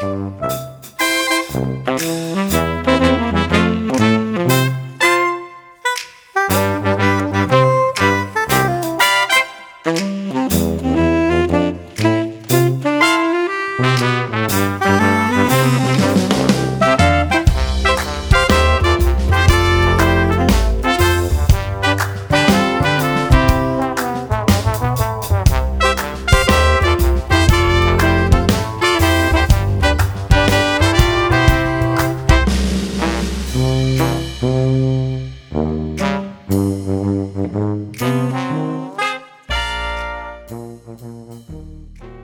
Música 음.